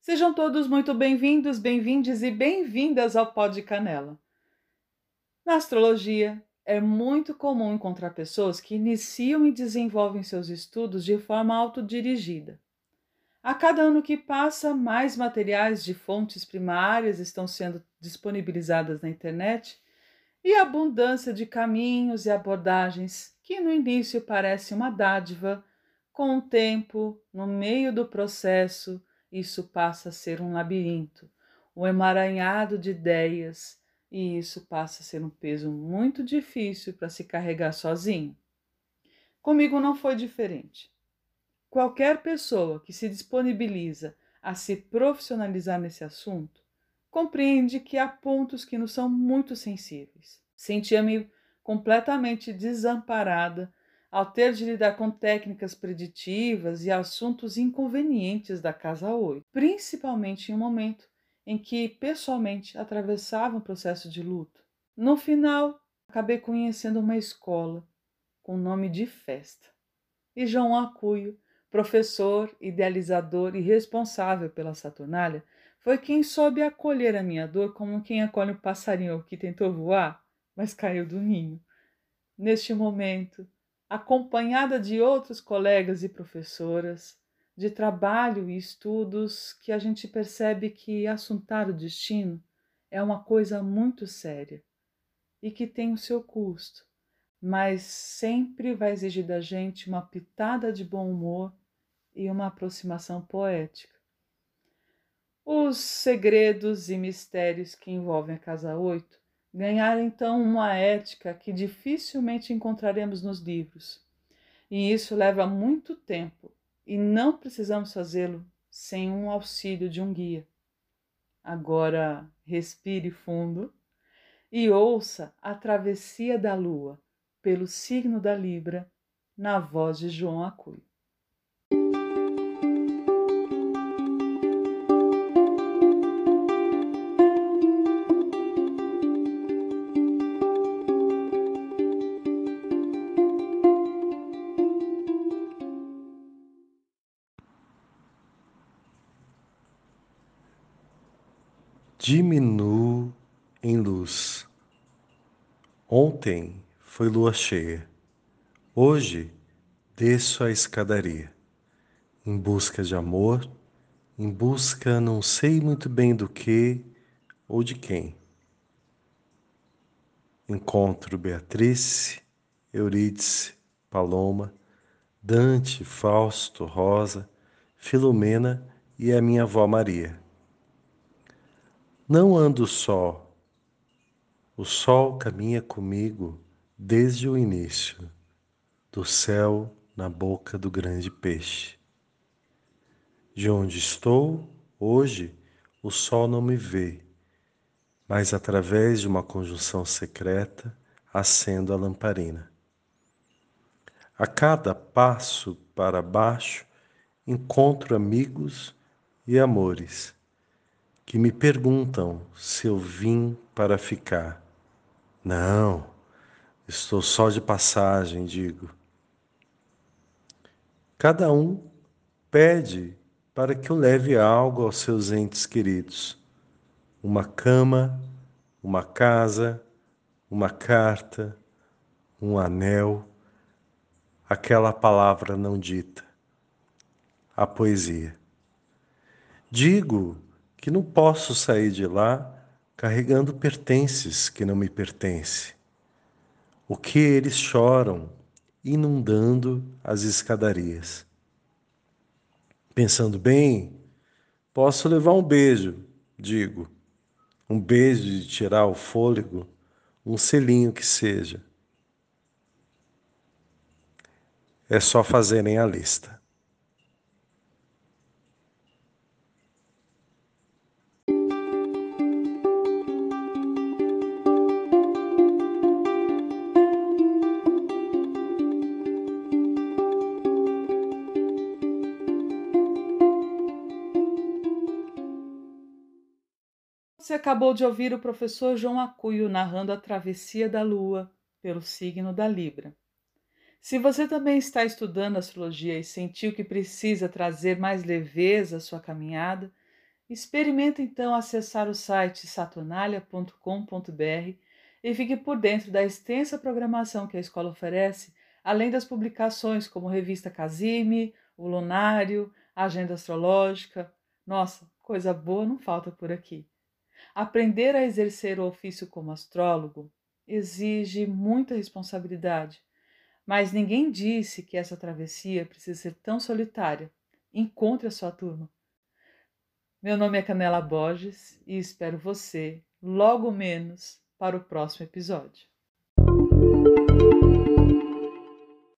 Sejam todos muito bem-vindos, bem-vindes e bem-vindas ao Pó de Canela. Na astrologia, é muito comum encontrar pessoas que iniciam e desenvolvem seus estudos de forma autodirigida. A cada ano que passa, mais materiais de fontes primárias estão sendo disponibilizadas na internet e a abundância de caminhos e abordagens que no início parece uma dádiva, com o tempo, no meio do processo, isso passa a ser um labirinto, um emaranhado de ideias, e isso passa a ser um peso muito difícil para se carregar sozinho. Comigo não foi diferente. Qualquer pessoa que se disponibiliza a se profissionalizar nesse assunto compreende que há pontos que nos são muito sensíveis. Sentia-me completamente desamparada ao ter de lidar com técnicas preditivas e assuntos inconvenientes da Casa 8, principalmente em um momento em que pessoalmente atravessava um processo de luto. No final, acabei conhecendo uma escola com nome de festa. E João Acuio, professor, idealizador e responsável pela Saturnália, foi quem soube acolher a minha dor como quem acolhe um passarinho que tentou voar, mas caiu do ninho. Neste momento, acompanhada de outros colegas e professoras, de trabalho e estudos, que a gente percebe que assuntar o destino é uma coisa muito séria e que tem o seu custo, mas sempre vai exigir da gente uma pitada de bom humor e uma aproximação poética. Os segredos e mistérios que envolvem a Casa 8 ganhar então uma ética que dificilmente encontraremos nos livros. E isso leva muito tempo e não precisamos fazê-lo sem um auxílio de um guia. Agora respire fundo e ouça a travessia da lua pelo signo da Libra na voz de João Acuio. Diminuo em luz. Ontem foi lua cheia. Hoje desço a escadaria, em busca de amor, em busca não sei muito bem do que ou de quem. Encontro Beatriz, Eurídice, Paloma, Dante, Fausto, Rosa, Filomena e a minha avó Maria. Não ando só. O sol caminha comigo desde o início, do céu na boca do grande peixe. De onde estou, hoje, o sol não me vê, mas através de uma conjunção secreta acendo a lamparina. A cada passo para baixo encontro amigos e amores que me perguntam se eu vim para ficar. Não, estou só de passagem, digo. Cada um pede para que eu leve algo aos seus entes queridos: uma cama, uma casa, uma carta, um anel, aquela palavra não dita, a poesia. Digo que não posso sair de lá carregando pertences que não me pertencem. O que eles choram inundando as escadarias. Pensando bem, posso levar um beijo, digo, um beijo de tirar o fôlego, um selinho que seja. É só fazerem a lista. Você acabou de ouvir o professor João Acuio narrando a travessia da Lua pelo signo da Libra. Se você também está estudando astrologia e sentiu que precisa trazer mais leveza à sua caminhada, Experimenta então acessar o site saturnalia.com.br e fique por dentro da extensa programação que a escola oferece, além das publicações como Revista Casime, O Lunário, Agenda Astrológica. Nossa, coisa boa não falta por aqui. Aprender a exercer o ofício como astrólogo exige muita responsabilidade, mas ninguém disse que essa travessia precisa ser tão solitária. Encontre a sua turma. Meu nome é Canela Borges e espero você logo menos para o próximo episódio.